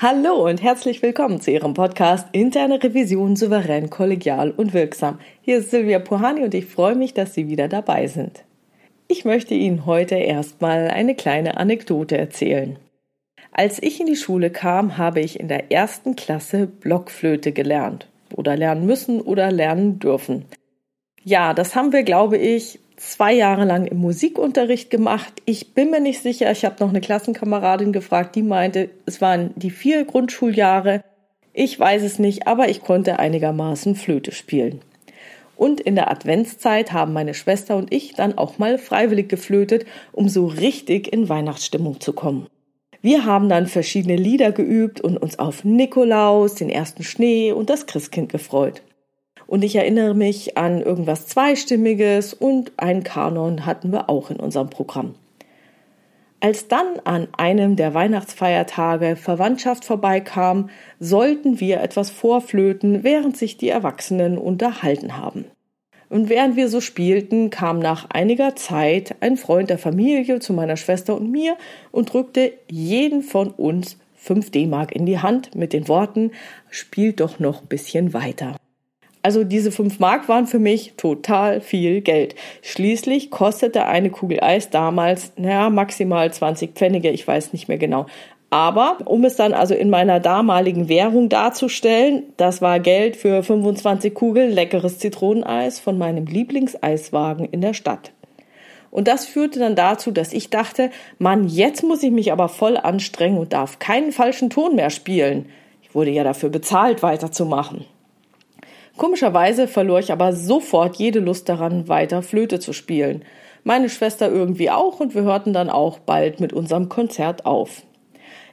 Hallo und herzlich willkommen zu Ihrem Podcast Interne Revision souverän, kollegial und wirksam. Hier ist Silvia Puhani und ich freue mich, dass Sie wieder dabei sind. Ich möchte Ihnen heute erstmal eine kleine Anekdote erzählen. Als ich in die Schule kam, habe ich in der ersten Klasse Blockflöte gelernt. Oder lernen müssen oder lernen dürfen. Ja, das haben wir, glaube ich, zwei Jahre lang im Musikunterricht gemacht. Ich bin mir nicht sicher. Ich habe noch eine Klassenkameradin gefragt, die meinte, es waren die vier Grundschuljahre. Ich weiß es nicht, aber ich konnte einigermaßen Flöte spielen. Und in der Adventszeit haben meine Schwester und ich dann auch mal freiwillig geflötet, um so richtig in Weihnachtsstimmung zu kommen. Wir haben dann verschiedene Lieder geübt und uns auf Nikolaus, den ersten Schnee und das Christkind gefreut. Und ich erinnere mich an irgendwas Zweistimmiges und einen Kanon hatten wir auch in unserem Programm. Als dann an einem der Weihnachtsfeiertage Verwandtschaft vorbeikam, sollten wir etwas vorflöten, während sich die Erwachsenen unterhalten haben. Und während wir so spielten, kam nach einiger Zeit ein Freund der Familie zu meiner Schwester und mir und drückte jeden von uns fünf D-Mark in die Hand mit den Worten, spielt doch noch ein bisschen weiter. Also diese fünf Mark waren für mich total viel Geld. Schließlich kostete eine Kugel Eis damals, naja, maximal 20 Pfennige, ich weiß nicht mehr genau. Aber um es dann also in meiner damaligen Währung darzustellen, das war Geld für 25 Kugeln leckeres Zitroneneis von meinem Lieblingseiswagen in der Stadt. Und das führte dann dazu, dass ich dachte, Mann, jetzt muss ich mich aber voll anstrengen und darf keinen falschen Ton mehr spielen. Ich wurde ja dafür bezahlt, weiterzumachen. Komischerweise verlor ich aber sofort jede Lust daran, weiter Flöte zu spielen. Meine Schwester irgendwie auch und wir hörten dann auch bald mit unserem Konzert auf.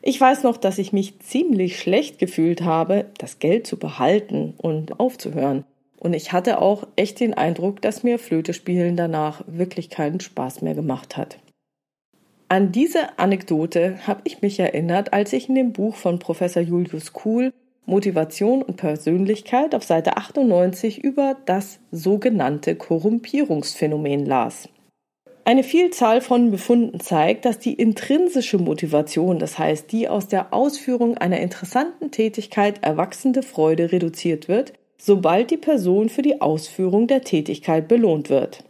Ich weiß noch, dass ich mich ziemlich schlecht gefühlt habe, das Geld zu behalten und aufzuhören. Und ich hatte auch echt den Eindruck, dass mir Flöte spielen danach wirklich keinen Spaß mehr gemacht hat. An diese Anekdote habe ich mich erinnert, als ich in dem Buch von Professor Julius Kuhl Motivation und Persönlichkeit auf Seite 98 über das sogenannte Korrumpierungsphänomen las. Eine Vielzahl von Befunden zeigt, dass die intrinsische Motivation, das heißt die aus der Ausführung einer interessanten Tätigkeit erwachsende Freude reduziert wird, sobald die Person für die Ausführung der Tätigkeit belohnt wird.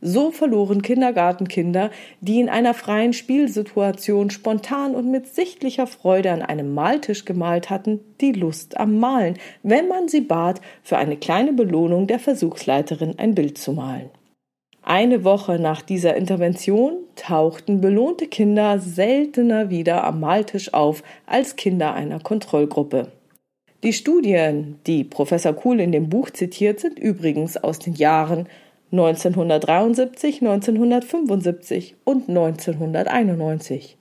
So verloren Kindergartenkinder, die in einer freien Spielsituation spontan und mit sichtlicher Freude an einem Maltisch gemalt hatten, die Lust am Malen, wenn man sie bat, für eine kleine Belohnung der Versuchsleiterin ein Bild zu malen. Eine Woche nach dieser Intervention tauchten belohnte Kinder seltener wieder am Maltisch auf als Kinder einer Kontrollgruppe. Die Studien, die Professor Kuhl in dem Buch zitiert, sind übrigens aus den Jahren 1973, 1975 und 1991.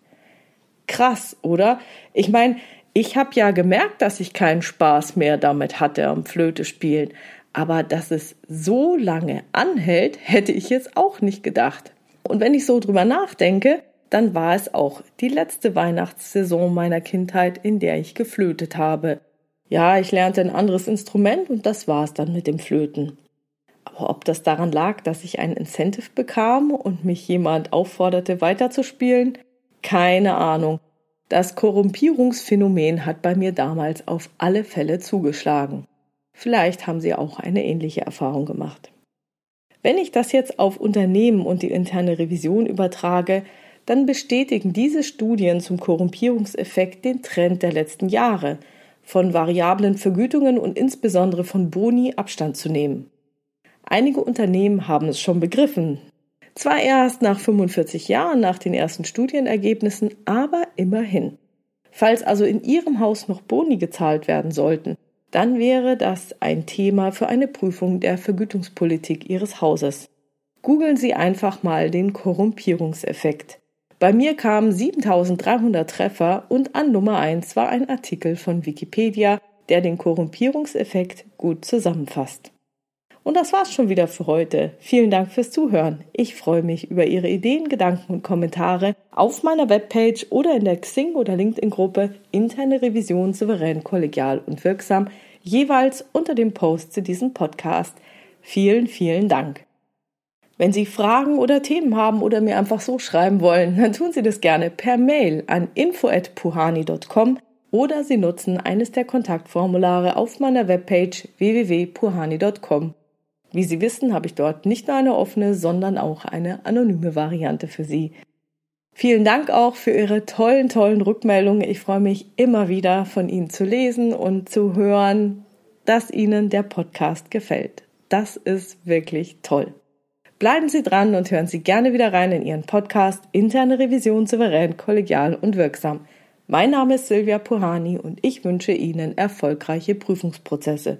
Krass, oder? Ich meine, ich habe ja gemerkt, dass ich keinen Spaß mehr damit hatte am Flöte spielen, aber dass es so lange anhält, hätte ich jetzt auch nicht gedacht. Und wenn ich so drüber nachdenke, dann war es auch die letzte Weihnachtssaison meiner Kindheit, in der ich geflötet habe. Ja, ich lernte ein anderes Instrument und das war's dann mit dem Flöten. Aber ob das daran lag, dass ich ein Incentive bekam und mich jemand aufforderte, weiterzuspielen? Keine Ahnung. Das Korrumpierungsphänomen hat bei mir damals auf alle Fälle zugeschlagen. Vielleicht haben Sie auch eine ähnliche Erfahrung gemacht. Wenn ich das jetzt auf Unternehmen und die interne Revision übertrage, dann bestätigen diese Studien zum Korrumpierungseffekt den Trend der letzten Jahre, von variablen Vergütungen und insbesondere von Boni Abstand zu nehmen. Einige Unternehmen haben es schon begriffen. Zwar erst nach 45 Jahren nach den ersten Studienergebnissen, aber immerhin. Falls also in Ihrem Haus noch Boni gezahlt werden sollten, dann wäre das ein Thema für eine Prüfung der Vergütungspolitik Ihres Hauses. Googeln Sie einfach mal den Korrumpierungseffekt. Bei mir kamen 7300 Treffer und an Nummer 1 war ein Artikel von Wikipedia, der den Korrumpierungseffekt gut zusammenfasst. Und das war's schon wieder für heute. Vielen Dank fürs Zuhören. Ich freue mich über Ihre Ideen, Gedanken und Kommentare auf meiner Webpage oder in der Xing- oder LinkedIn-Gruppe Interne Revision souverän, kollegial und wirksam, jeweils unter dem Post zu diesem Podcast. Vielen, vielen Dank. Wenn Sie Fragen oder Themen haben oder mir einfach so schreiben wollen, dann tun Sie das gerne per Mail an info@puhani.com oder Sie nutzen eines der Kontaktformulare auf meiner Webpage www.puhani.com. Wie Sie wissen, habe ich dort nicht nur eine offene, sondern auch eine anonyme Variante für Sie. Vielen Dank auch für Ihre tollen, tollen Rückmeldungen. Ich freue mich immer wieder von Ihnen zu lesen und zu hören, dass Ihnen der Podcast gefällt. Das ist wirklich toll. Bleiben Sie dran und hören Sie gerne wieder rein in Ihren Podcast Interne Revision souverän, kollegial und wirksam. Mein Name ist Silvia Puhani und ich wünsche Ihnen erfolgreiche Prüfungsprozesse.